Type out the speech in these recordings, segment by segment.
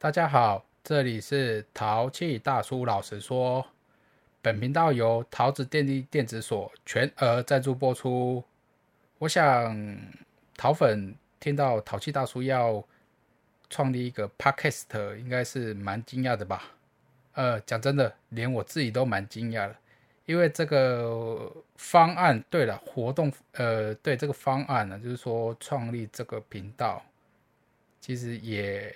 大家好，这里是淘气大叔老实说。本频道由桃子电力电子所全额赞助播出。我想桃粉听到淘气大叔要创立一个 podcast，应该是蛮惊讶的吧？呃，讲真的，连我自己都蛮惊讶的，因为这个方案，对了，活动，呃，对这个方案呢，就是说创立这个频道，其实也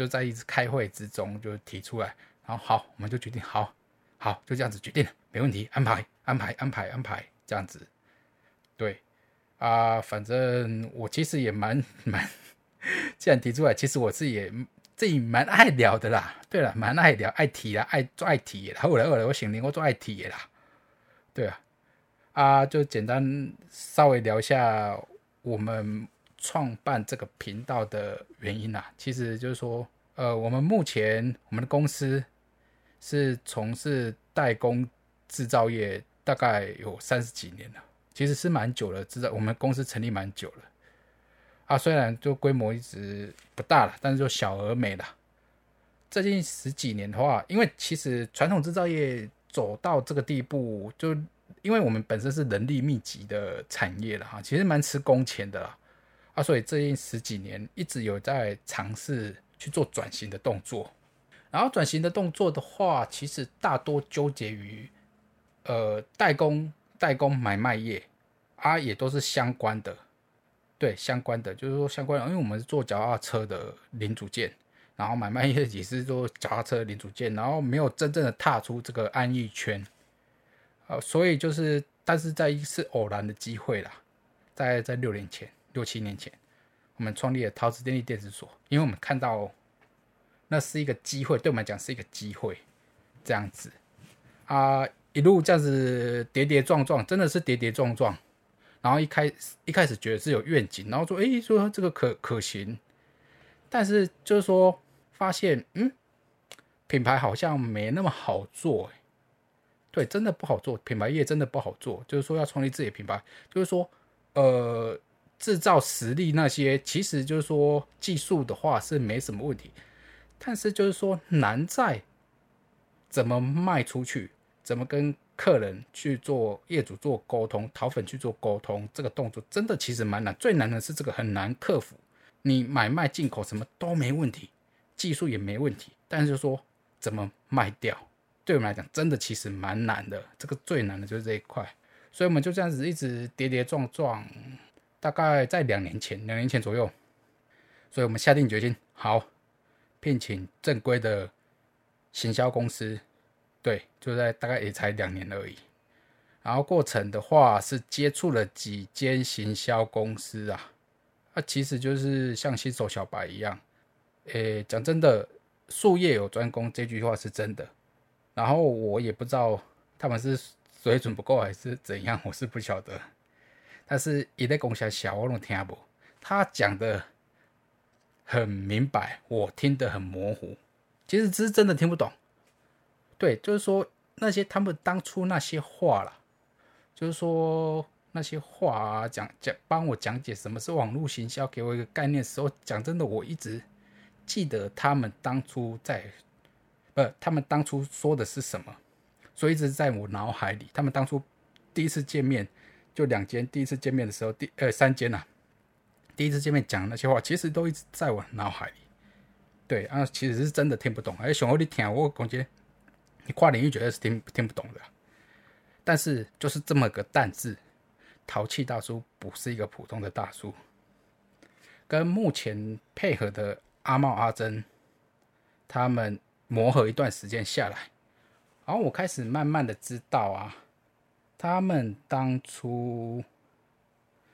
就在一直开会之中就提出来，然后好，我们就决定好。好，就这样子决定了，没问题，安排，安排，安排，安排，这样子，对，啊，反正我其实也蛮蛮，既然提出来，其实我自己也自己蛮爱聊的啦。对了，蛮爱聊，爱提啦，爱做爱提啦。后来后来我醒灵，我做爱提啦。对啊，啊，就简单稍微聊一下我们创办这个频道的原因啦。其实就是说，呃，我们目前我们的公司。是从事代工制造业，大概有三十几年了，其实是蛮久了。制造我们公司成立蛮久了，啊，虽然就规模一直不大了，但是就小而美了。最近十几年的话，因为其实传统制造业走到这个地步，就因为我们本身是人力密集的产业了哈，其实蛮吃工钱的啦，啊，所以最近十几年一直有在尝试去做转型的动作。然后转型的动作的话，其实大多纠结于，呃，代工、代工买卖业啊，也都是相关的，对，相关的，就是说相关的，因为我们是做脚踏车的零组件，然后买卖业也是做脚踏车零组件，然后没有真正的踏出这个安逸圈，呃，所以就是，但是在一次偶然的机会啦，在在六年前、六七年前，我们创立了陶瓷电力电子所，因为我们看到。那是一个机会，对我们来讲是一个机会，这样子啊，一路这样子跌跌撞撞，真的是跌跌撞撞。然后一开一开始觉得是有愿景，然后说，哎，说这个可可行，但是就是说发现，嗯，品牌好像没那么好做，对，真的不好做，品牌业真的不好做。就是说要创立自己的品牌，就是说，呃，制造实力那些，其实就是说技术的话是没什么问题。但是就是说难在怎么卖出去，怎么跟客人去做业主做沟通，淘粉去做沟通，这个动作真的其实蛮难。最难的是这个很难克服。你买卖进口什么都没问题，技术也没问题，但是说怎么卖掉，对我们来讲真的其实蛮难的。这个最难的就是这一块，所以我们就这样子一直跌跌撞撞，大概在两年前，两年前左右，所以我们下定决心，好。聘请正规的行销公司，对，就在大概也才两年而已。然后过程的话是接触了几间行销公司啊，啊，其实就是像新手小白一样。诶，讲真的，术业有专攻这句话是真的。然后我也不知道他们是水准不够还是怎样，我是不晓得。但是一代公司小，我拢听不。他讲的。很明白，我听得很模糊，其实只是真的听不懂。对，就是说那些他们当初那些话了，就是说那些话，讲讲帮我讲解什么是网络行销，给我一个概念的时候，讲真的，我一直记得他们当初在，不，他们当初说的是什么，所以一直在我脑海里。他们当初第一次见面就两间，第一次见面的时候第呃三间呐。第一次见面讲那些话，其实都一直在我脑海里。对啊，其实是真的听不懂。而且熊二你听我感觉，你跨领域绝对是听听不懂的。但是就是这么个淡字，淘气大叔不是一个普通的大叔。跟目前配合的阿茂阿珍，他们磨合一段时间下来，然后我开始慢慢的知道啊，他们当初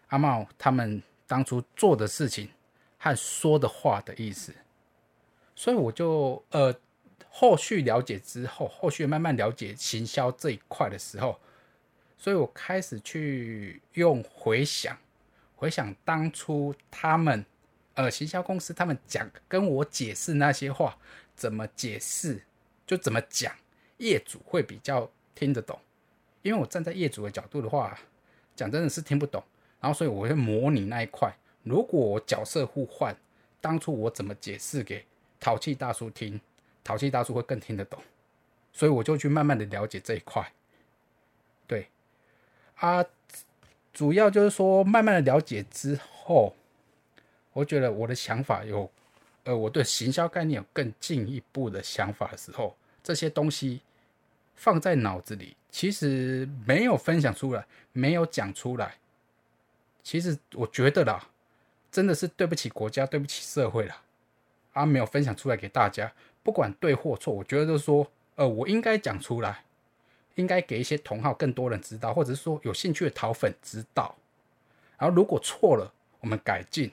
阿茂他们。当初做的事情和说的话的意思，所以我就呃后续了解之后，后续慢慢了解行销这一块的时候，所以我开始去用回想，回想当初他们呃行销公司他们讲跟我解释那些话怎么解释，就怎么讲，业主会比较听得懂，因为我站在业主的角度的话，讲真的是听不懂。然后，所以我会模拟那一块。如果我角色互换，当初我怎么解释给淘气大叔听，淘气大叔会更听得懂，所以我就去慢慢的了解这一块。对，啊，主要就是说慢慢的了解之后，我觉得我的想法有，呃，我对行销概念有更进一步的想法的时候，这些东西放在脑子里，其实没有分享出来，没有讲出来，其实我觉得啦，真的是对不起国家，对不起社会了。啊，没有分享出来给大家，不管对或错，我觉得就是说，呃，我应该讲出来，应该给一些同好更多人知道，或者是说有兴趣的淘粉知道。然后如果错了，我们改进。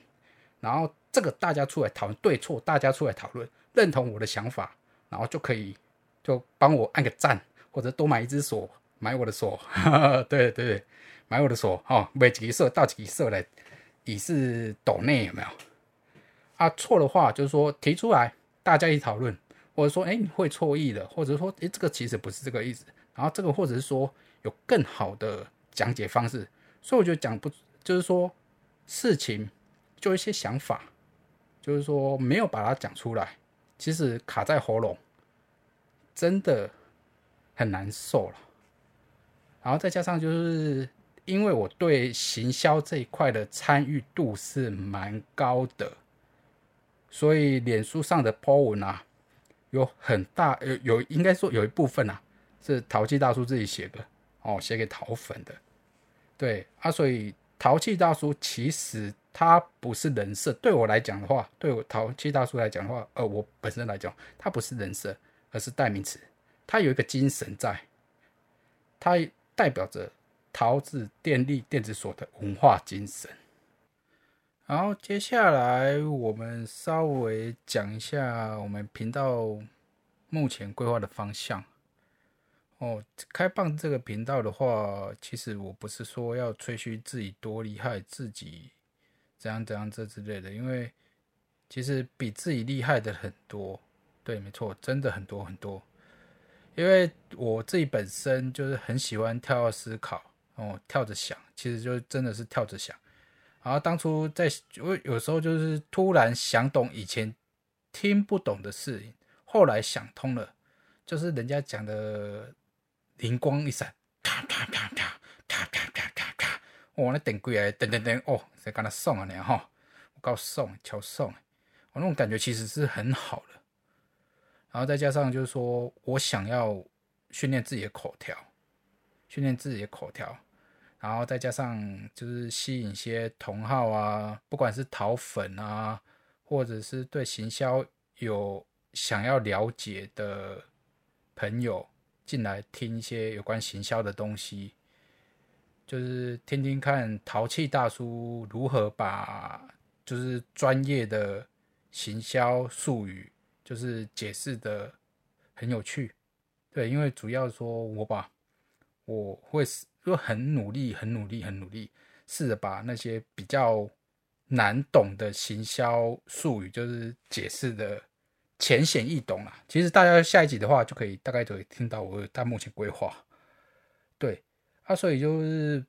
然后这个大家出来讨论对错，大家出来讨论，认同我的想法，然后就可以就帮我按个赞，或者多买一只锁，买我的锁。对对对，买我的锁哦，买几色到几色来，以示斗内有没有？啊，错的话就是说提出来，大家一起讨论，或者说，哎，你会错意的，或者说，哎，这个其实不是这个意思。然后这个或者是说有更好的讲解方式，所以我觉得讲不，就是说事情就一些想法，就是说没有把它讲出来，其实卡在喉咙，真的很难受了。然后再加上就是因为我对行销这一块的参与度是蛮高的。所以脸书上的 po 文啊，有很大有有应该说有一部分啊是淘气大叔自己写的哦，写给淘粉的。对啊，所以淘气大叔其实他不是人设，对我来讲的话，对我淘气大叔来讲的话，呃，我本身来讲，他不是人设，而是代名词。他有一个精神在，他代表着桃子电力电子所的文化精神。然后接下来我们稍微讲一下我们频道目前规划的方向。哦，开放这个频道的话，其实我不是说要吹嘘自己多厉害，自己怎样怎样这之类的，因为其实比自己厉害的很多。对，没错，真的很多很多。因为我自己本身就是很喜欢跳思考，哦，跳着想，其实就真的是跳着想。然后当初在我有时候就是突然想懂以前听不懂的事情，后来想通了，就是人家讲的灵光一闪，咔咔咔咔咔咔咔咔咔，哦，那等贵哎，等等等，哦，在跟他送啊你哈，我告送，敲送，我那种感觉其实是很好的。然后再加上就是说我想要训练自己的口条，训练自己的口条。然后再加上就是吸引一些同好啊，不管是淘粉啊，或者是对行销有想要了解的朋友进来听一些有关行销的东西，就是听听看淘气大叔如何把就是专业的行销术语就是解释的很有趣。对，因为主要说我把我会。就很努力，很努力，很努力，试着把那些比较难懂的行销术语，就是解释的浅显易懂啦。其实大家下一集的话，就可以大概就会听到我大目前规划。对啊，所以就是，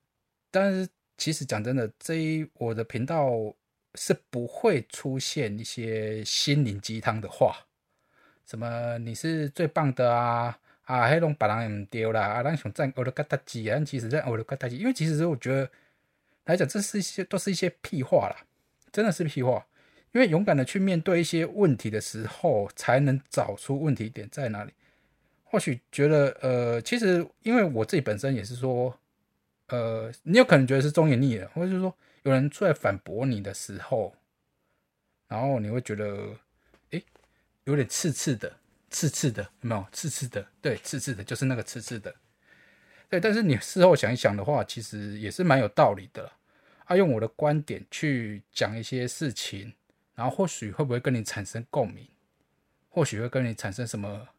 但是其实讲真的，这一我的频道是不会出现一些心灵鸡汤的话，什么你是最棒的啊。啊，迄种别人唔丢啦！啊，咱想赞欧罗嘎达基啊，其实在欧罗嘎达基，因为其实我觉得来讲，这是一些都是一些屁话啦，真的是屁话。因为勇敢的去面对一些问题的时候，才能找出问题点在哪里。或许觉得，呃，其实因为我自己本身也是说，呃，你有可能觉得是忠言逆耳，或者是说有人出来反驳你的时候，然后你会觉得，诶，有点刺刺的。刺刺的有没有？刺刺的，对，刺刺的，就是那个刺刺的，对。但是你事后想一想的话，其实也是蛮有道理的啦。啊，用我的观点去讲一些事情，然后或许会不会跟你产生共鸣？或许会跟你产生什么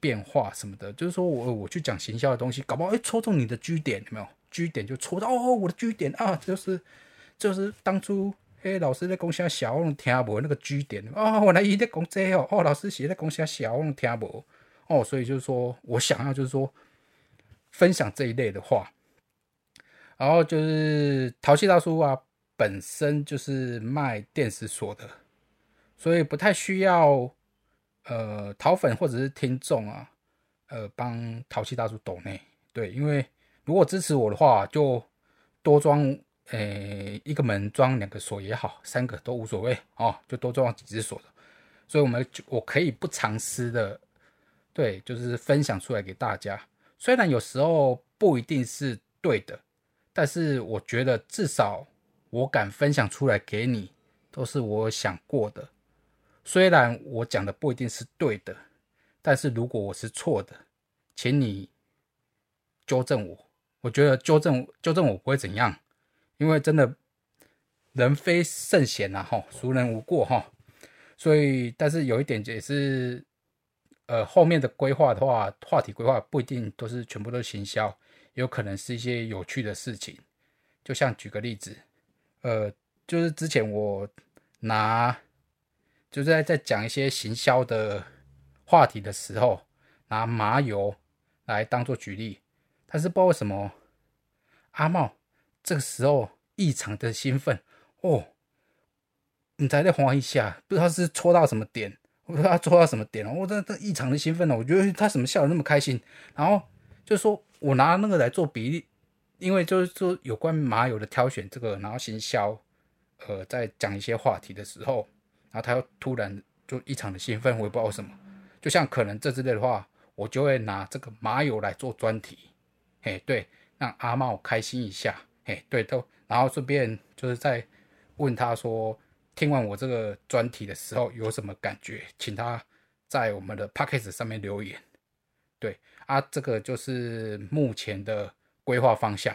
变化什么的？就是说我我去讲行销的东西，搞不好哎戳中你的居点，有没有？居点就戳到哦，我的居点啊，就是就是当初。诶，老师在讲啥小，我听无那个据点哦。原来伊在讲这哦，哦，老师写在讲啥小，我听无哦。所以就是说我想要就是说分享这一类的话，然后就是淘气大叔啊，本身就是卖电视锁的，所以不太需要呃淘粉或者是听众啊，呃帮淘气大叔抖内。对，因为如果支持我的话，就多装诶一个门装两个锁也好，三个都无所谓哦，就多装几只锁。所以我们我可以不藏私的，对，就是分享出来给大家。虽然有时候不一定是对的，但是我觉得至少我敢分享出来给你，都是我想过的。虽然我讲的不一定是对的，但是如果我是错的，请你纠正我。我觉得纠正纠正我不会怎样，因为真的人非圣贤呐，哈，孰人无过哈。所以，但是有一点也是，呃，后面的规划的话，话题规划不一定都是全部都是行销，有可能是一些有趣的事情。就像举个例子，呃，就是之前我拿，就是在在讲一些行销的话题的时候，拿麻油来当做举例，但是不知道为什么阿茂这个时候异常的兴奋哦。你在那晃一下，不知道是戳到什么点，我不知道戳到什么点了。我真的异常的兴奋了，我觉得他怎么笑得那么开心。然后就说我拿那个来做比例，因为就是说有关麻油的挑选这个，然后行销，呃，在讲一些话题的时候，然后他又突然就异常的兴奋，我也不知道为什么。就像可能这之类的话，我就会拿这个麻油来做专题，嘿，对，让阿茂开心一下，嘿，对，都，然后顺便就是在问他说。听完我这个专题的时候有什么感觉？请他在我们的 p o c k e 上面留言。对啊，这个就是目前的规划方向。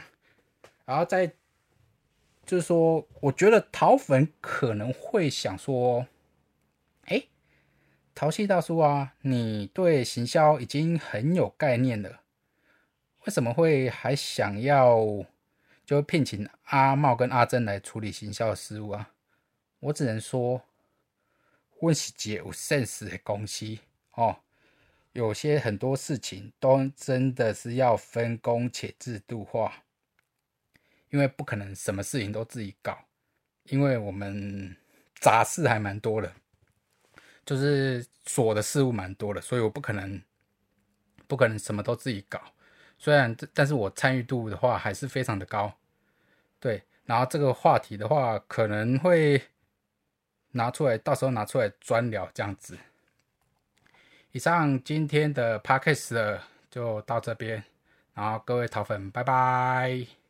然后在就是说，我觉得桃粉可能会想说：“哎，淘气大叔啊，你对行销已经很有概念了，为什么会还想要就聘请阿茂跟阿珍来处理行销的事务啊？”我只能说，问是一个有 sense 的公司哦。有些很多事情都真的是要分工且制度化，因为不可能什么事情都自己搞，因为我们杂事还蛮多的，就是锁的事物蛮多的，所以我不可能不可能什么都自己搞。虽然这，但是我参与度的话还是非常的高。对，然后这个话题的话，可能会。拿出来，到时候拿出来专聊这样子。以上今天的 podcast 就到这边，然后各位桃粉，拜拜。